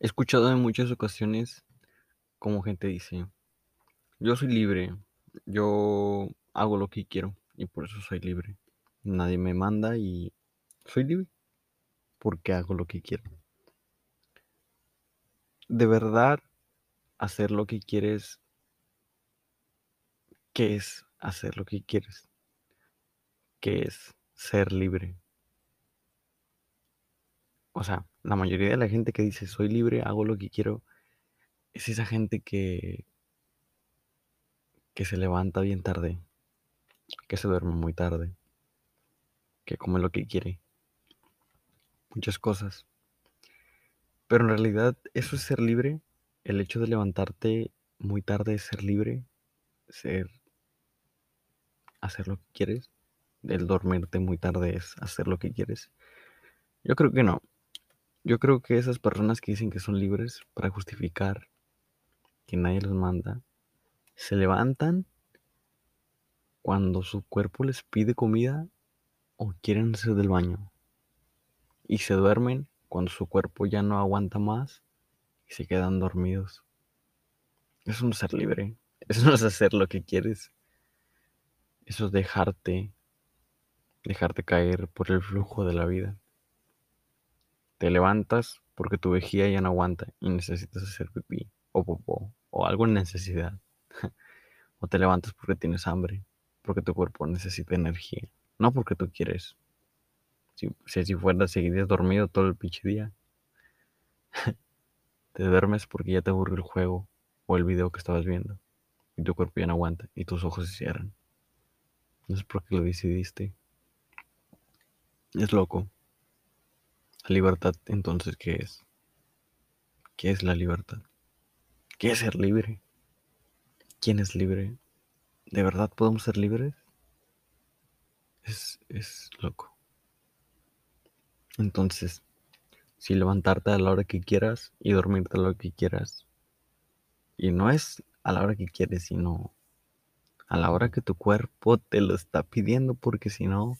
He escuchado en muchas ocasiones como gente dice, yo soy libre, yo hago lo que quiero y por eso soy libre. Nadie me manda y soy libre porque hago lo que quiero. De verdad, hacer lo que quieres, ¿qué es hacer lo que quieres? ¿Qué es ser libre? O sea, la mayoría de la gente que dice soy libre, hago lo que quiero, es esa gente que, que se levanta bien tarde, que se duerme muy tarde, que come lo que quiere, muchas cosas. Pero en realidad eso es ser libre, el hecho de levantarte muy tarde es ser libre, ser hacer lo que quieres, el dormirte muy tarde es hacer lo que quieres. Yo creo que no. Yo creo que esas personas que dicen que son libres para justificar que nadie los manda, se levantan cuando su cuerpo les pide comida o quieren hacer del baño. Y se duermen cuando su cuerpo ya no aguanta más y se quedan dormidos. Eso no es ser libre. Eso no es hacer lo que quieres. Eso es dejarte, dejarte caer por el flujo de la vida. Te levantas porque tu vejiga ya no aguanta y necesitas hacer pipí o popó o algo en necesidad. o te levantas porque tienes hambre, porque tu cuerpo necesita energía, no porque tú quieres. Si, si fueras, seguirías dormido todo el pinche día. te duermes porque ya te aburrió el juego o el video que estabas viendo y tu cuerpo ya no aguanta y tus ojos se cierran. No es porque lo decidiste. Es loco. Libertad, entonces, ¿qué es? ¿Qué es la libertad? ¿Qué es ser libre? ¿Quién es libre? ¿De verdad podemos ser libres? Es, es loco. Entonces, si levantarte a la hora que quieras y dormirte a la hora que quieras, y no es a la hora que quieres, sino a la hora que tu cuerpo te lo está pidiendo, porque si no,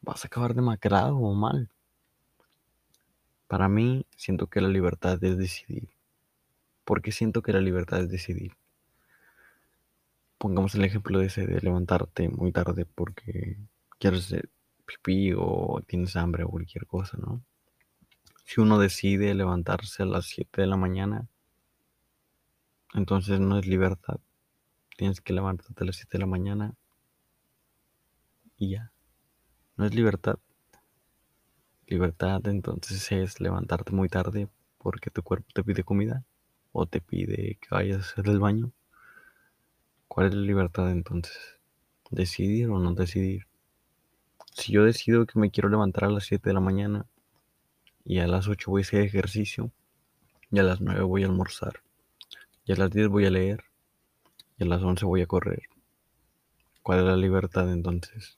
vas a acabar demacrado o mal. Para mí, siento que la libertad es decidir. ¿Por qué siento que la libertad es decidir? Pongamos el ejemplo de ese de levantarte muy tarde porque quieres pipí o tienes hambre o cualquier cosa, ¿no? Si uno decide levantarse a las 7 de la mañana, entonces no es libertad. Tienes que levantarte a las 7 de la mañana y ya. No es libertad. Libertad entonces es levantarte muy tarde porque tu cuerpo te pide comida o te pide que vayas a hacer el baño. ¿Cuál es la libertad entonces? ¿Decidir o no decidir? Si yo decido que me quiero levantar a las 7 de la mañana y a las 8 voy a hacer ejercicio y a las 9 voy a almorzar y a las 10 voy a leer y a las 11 voy a correr. ¿Cuál es la libertad entonces?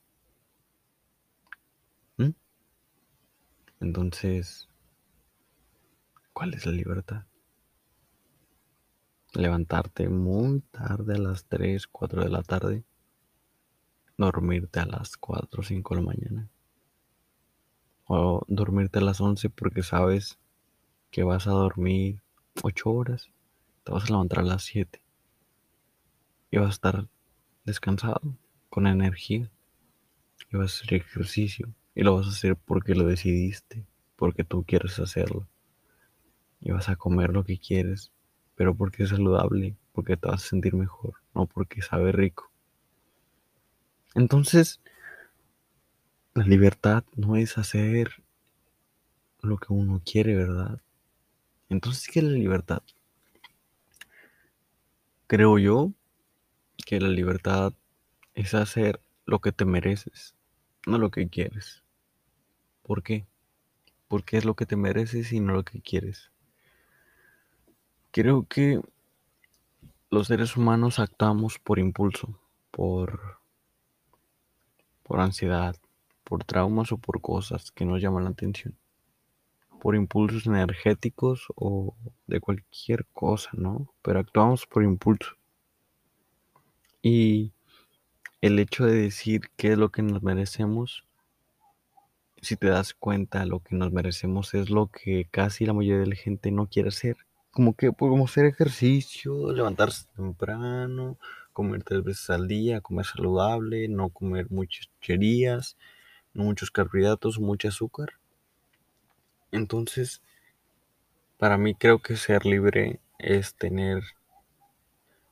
Entonces, ¿cuál es la libertad? Levantarte muy tarde a las 3, 4 de la tarde. Dormirte a las 4 o 5 de la mañana. O dormirte a las 11 porque sabes que vas a dormir 8 horas. Te vas a levantar a las 7. Y vas a estar descansado, con energía. Y vas a hacer ejercicio. Y lo vas a hacer porque lo decidiste, porque tú quieres hacerlo. Y vas a comer lo que quieres, pero porque es saludable, porque te vas a sentir mejor, no porque sabe rico. Entonces, la libertad no es hacer lo que uno quiere, ¿verdad? Entonces, ¿qué es la libertad? Creo yo que la libertad es hacer lo que te mereces, no lo que quieres. ¿Por qué? Porque es lo que te mereces y no lo que quieres. Creo que los seres humanos actuamos por impulso, por, por ansiedad, por traumas o por cosas que nos llaman la atención. Por impulsos energéticos o de cualquier cosa, ¿no? Pero actuamos por impulso. Y el hecho de decir qué es lo que nos merecemos si te das cuenta, lo que nos merecemos es lo que casi la mayoría de la gente no quiere hacer. Como que podemos hacer ejercicio, levantarse temprano, comer tres veces al día, comer saludable, no comer muchas chucherías, no muchos carbohidratos, mucho azúcar. Entonces, para mí creo que ser libre es tener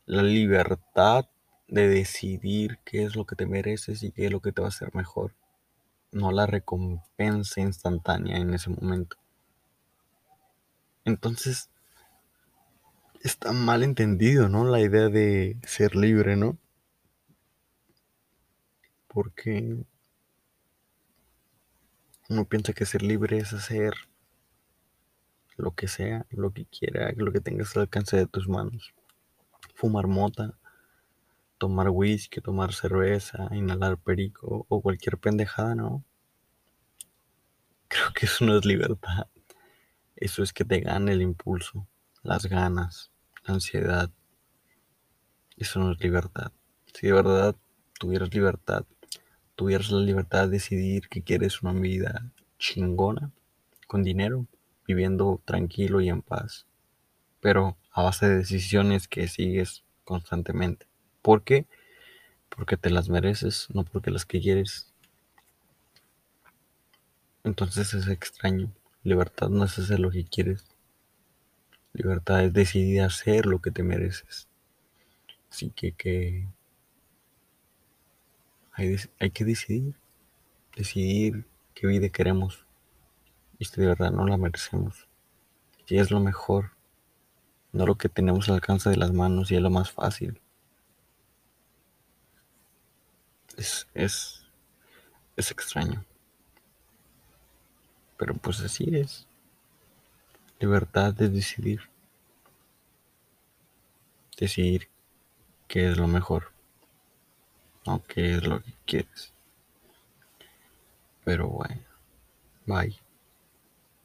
la libertad de decidir qué es lo que te mereces y qué es lo que te va a hacer mejor no la recompensa instantánea en ese momento. Entonces, está mal entendido, ¿no? La idea de ser libre, ¿no? Porque uno piensa que ser libre es hacer lo que sea, lo que quiera, lo que tengas al alcance de tus manos. Fumar mota, tomar whisky, tomar cerveza, inhalar perico o cualquier pendejada, ¿no? Creo que eso no es libertad. Eso es que te gane el impulso, las ganas, la ansiedad. Eso no es libertad. Si de verdad tuvieras libertad, tuvieras la libertad de decidir que quieres una vida chingona, con dinero, viviendo tranquilo y en paz, pero a base de decisiones que sigues constantemente. ¿Por qué? Porque te las mereces, no porque las que quieres. Entonces es extraño. Libertad no es hacer lo que quieres. Libertad es decidir hacer lo que te mereces. Así que, que hay, hay que decidir. Decidir qué vida queremos. Y si de verdad no la merecemos. Y es lo mejor. No lo que tenemos al alcance de las manos y es lo más fácil. Es, es, es extraño. Pero pues así es. Libertad de decidir. Decidir qué es lo mejor. O qué es lo que quieres. Pero bueno. Bye.